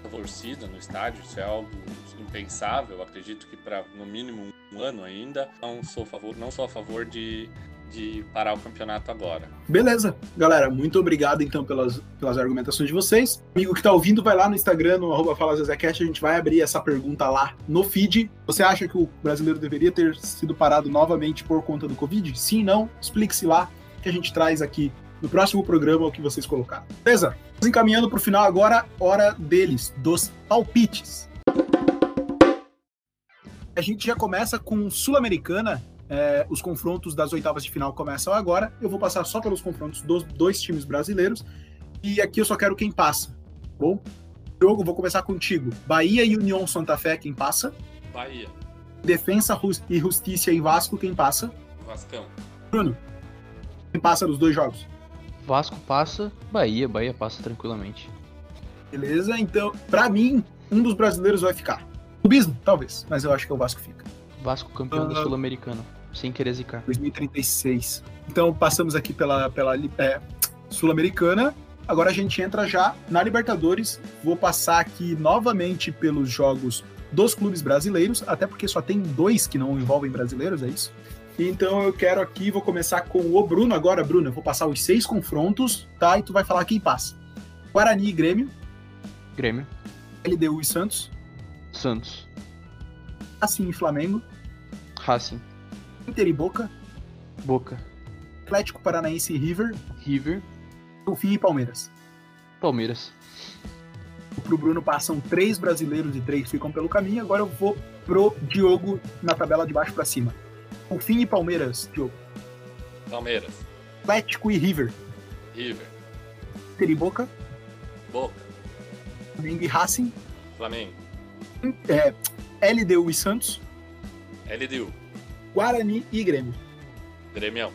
torcida no estádio, isso é algo impensável. Acredito que para no mínimo um ano ainda, não sou a favor, não sou a favor de, de parar o campeonato agora. Beleza, galera, muito obrigado então pelas, pelas argumentações de vocês. Amigo que tá ouvindo, vai lá no Instagram, no arroba a gente vai abrir essa pergunta lá no feed. Você acha que o brasileiro deveria ter sido parado novamente por conta do Covid? Sim, não? Explique-se lá, que a gente traz aqui no próximo programa o que vocês colocaram. Beleza? Encaminhando para o final agora, hora deles, dos palpites. A gente já começa com Sul-Americana. É, os confrontos das oitavas de final começam agora. Eu vou passar só pelos confrontos dos dois times brasileiros. E aqui eu só quero quem passa. Bom, jogo, vou começar contigo. Bahia e União Santa Fé, quem passa? Bahia. Defensa e Justiça e Vasco, quem passa? Vascão. Bruno, quem passa nos dois jogos? Vasco passa, Bahia, Bahia passa tranquilamente. Beleza, então, pra mim, um dos brasileiros vai ficar. Clubismo, talvez, mas eu acho que o Vasco fica. Vasco campeão da Sul-Americana, sem querer zicar. 2036. Então passamos aqui pela, pela é, Sul-Americana. Agora a gente entra já na Libertadores. Vou passar aqui novamente pelos jogos dos clubes brasileiros, até porque só tem dois que não envolvem brasileiros, é isso? Então eu quero aqui, vou começar com o Bruno agora. Bruno, eu vou passar os seis confrontos, tá? E tu vai falar quem passa. Guarani e Grêmio. Grêmio. LDU e Santos. Santos. Racing e Flamengo. Racing. Inter e Boca. Boca. Atlético Paranaense e River. River. Delfim e Palmeiras. Palmeiras. Pro Bruno passam três brasileiros e três ficam pelo caminho. Agora eu vou pro Diogo na tabela de baixo para cima. Delfim e Palmeiras, Diogo. Palmeiras. Atlético e River. River. Inter e Boca. Boca. Flamengo e Racing. Flamengo. É, LDU e Santos. LDU. Guarani e Grêmio. Grêmio.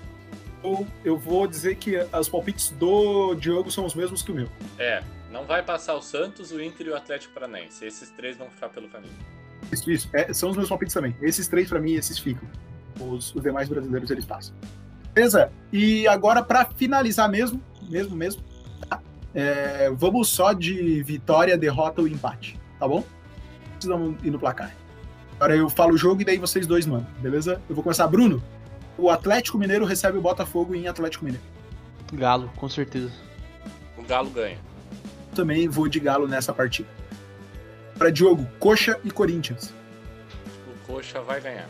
Ou eu vou dizer que os palpites do Diogo são os mesmos que o meu. É, não vai passar o Santos, o Inter e o Atlético Paranaense. Esses três vão ficar pelo caminho. Isso, isso. É, são os meus palpites também. Esses três, para mim, esses ficam. Os, os, demais brasileiros, eles passam. Beleza? E agora, para finalizar mesmo, mesmo, mesmo, tá? é, vamos só de vitória, derrota ou empate, tá bom? Precisamos ir no placar. Agora eu falo o jogo e daí vocês dois mandam, beleza? Eu vou começar. Bruno, o Atlético Mineiro recebe o Botafogo em Atlético Mineiro. Galo, com certeza. O Galo ganha. Também vou de Galo nessa partida. Para Diogo, Coxa e Corinthians. O Coxa vai ganhar.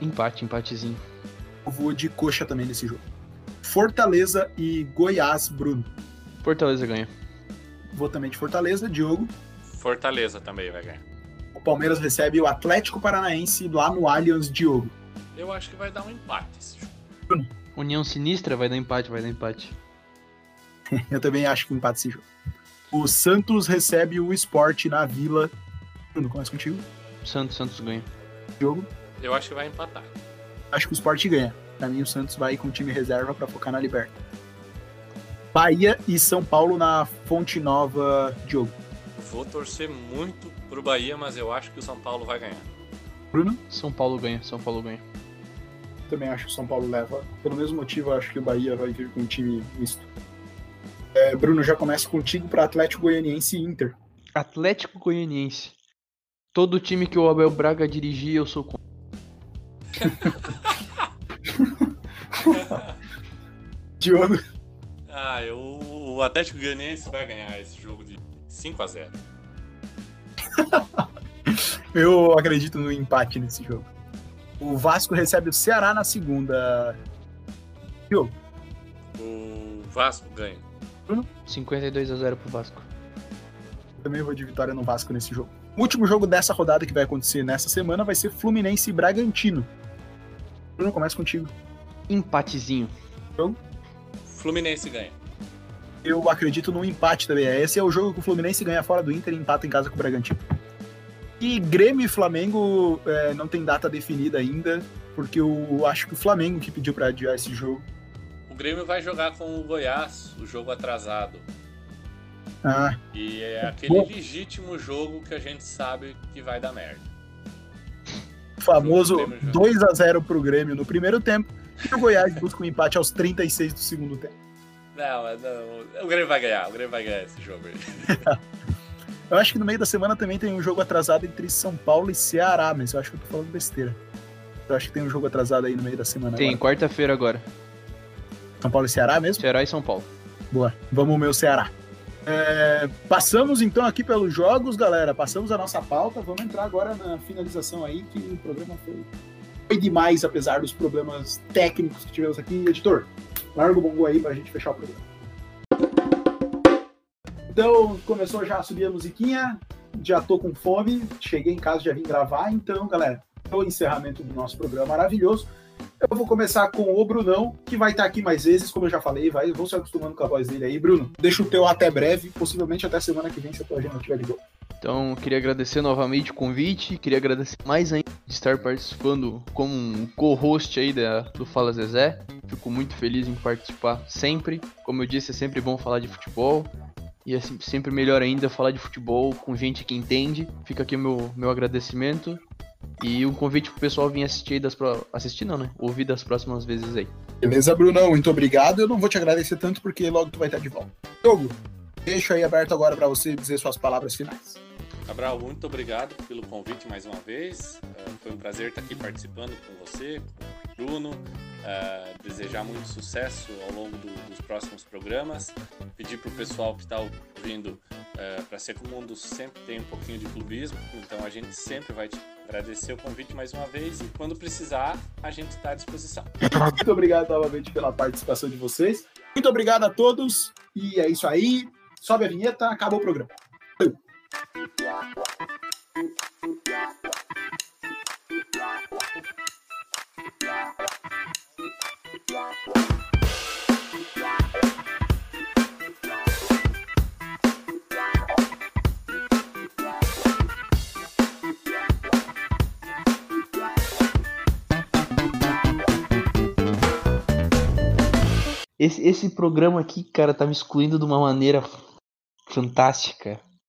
Empate, empatezinho. Eu vou de Coxa também nesse jogo. Fortaleza e Goiás, Bruno. Fortaleza ganha. Vou também de Fortaleza, Diogo. Fortaleza também vai ganhar. O Palmeiras recebe o Atlético Paranaense lá no Allianz, Diogo. Eu acho que vai dar um empate esse jogo. União Sinistra vai dar empate, vai dar empate. Eu também acho que empate esse jogo. O Santos recebe o Sport na Vila. Bruno, começa contigo. Santos, Santos ganha. Jogo. Eu acho que vai empatar. Acho que o Sport ganha. Pra mim, o Santos vai com time reserva para focar na Liberta. Bahia e São Paulo na Fonte Nova, Diogo. Vou torcer muito pro Bahia, mas eu acho que o São Paulo vai ganhar. Bruno? São Paulo ganha, São Paulo ganha. Também acho que o São Paulo leva. Pelo mesmo motivo, acho que o Bahia vai vir com um time misto. É, Bruno, já começa contigo para Atlético Goianiense e Inter. Atlético Goianiense. Todo time que o Abel Braga dirigir, eu sou contra. Diogo. Ah, eu, o Atlético Goianiense vai ganhar esse jogo de 5 a 0 Eu acredito no empate nesse jogo. O Vasco recebe o Ceará na segunda. Diogo. O Vasco ganha. Bruno? 52 a 0 pro Vasco. Também vou de vitória no Vasco nesse jogo. O último jogo dessa rodada que vai acontecer nessa semana vai ser Fluminense e Bragantino. Bruno, começa contigo. Empatezinho. Jogo? Fluminense ganha. Eu acredito no empate também. Esse é o jogo que o Fluminense ganha fora do Inter e empata em casa com o Bragantino. E Grêmio e Flamengo é, não tem data definida ainda, porque eu acho que o Flamengo que pediu para adiar esse jogo. O Grêmio vai jogar com o Goiás, o jogo atrasado. Ah. E é aquele Bom. legítimo jogo que a gente sabe que vai dar merda. O famoso 2 a 0 pro Grêmio no primeiro tempo e o Goiás busca um empate aos 36 do segundo tempo. Não, não, o Grêmio vai ganhar, o Grêmio vai ganhar esse jogo aí. eu acho que no meio da semana também tem um jogo atrasado entre São Paulo e Ceará, mas eu acho que eu tô falando besteira. Eu acho que tem um jogo atrasado aí no meio da semana. Tem, quarta-feira agora. São Paulo e Ceará mesmo? Ceará e São Paulo. Boa, vamos o meu Ceará. É, passamos então aqui pelos jogos, galera. Passamos a nossa pauta. Vamos entrar agora na finalização aí, que o programa foi, foi demais, apesar dos problemas técnicos que tivemos aqui. Editor, larga o bongo aí pra gente fechar o programa. Então, começou já a subir a musiquinha. Já tô com fome. Cheguei em casa, já vim gravar. Então, galera, é o encerramento do nosso programa maravilhoso. Eu vou começar com o Brunão, que vai estar aqui mais vezes, como eu já falei, vai, vou se acostumando com a voz dele aí. Bruno, deixa o teu até breve, possivelmente até semana que vem, se a tua agenda estiver de. Então, queria agradecer novamente o convite, queria agradecer mais ainda de estar participando como um co-host aí da, do Fala Zezé. Fico muito feliz em participar sempre. Como eu disse, é sempre bom falar de futebol. E é sempre melhor ainda falar de futebol com gente que entende. Fica aqui o meu, meu agradecimento. E um convite pro pessoal vir assistir das pro... assistir não, né? Ouvir das próximas vezes aí. Beleza, Brunão, muito obrigado. Eu não vou te agradecer tanto porque logo tu vai estar de volta. Jogo, deixo aí aberto agora para você dizer suas palavras finais. Cabral, muito obrigado pelo convite mais uma vez. Uh, foi um prazer estar aqui participando com você, com o Bruno. Uh, desejar muito sucesso ao longo do, dos próximos programas. Pedir para o pessoal que está ouvindo, uh, eh, para ser como o mundo sempre tem um pouquinho de clubismo, então a gente sempre vai te agradecer o convite mais uma vez e quando precisar, a gente está à disposição. Muito obrigado novamente pela participação de vocês. Muito obrigado a todos e é isso aí. Sobe a vinheta, acabou o programa. Valeu. Esse, esse programa aqui, cara, tá me excluindo de uma maneira fantástica.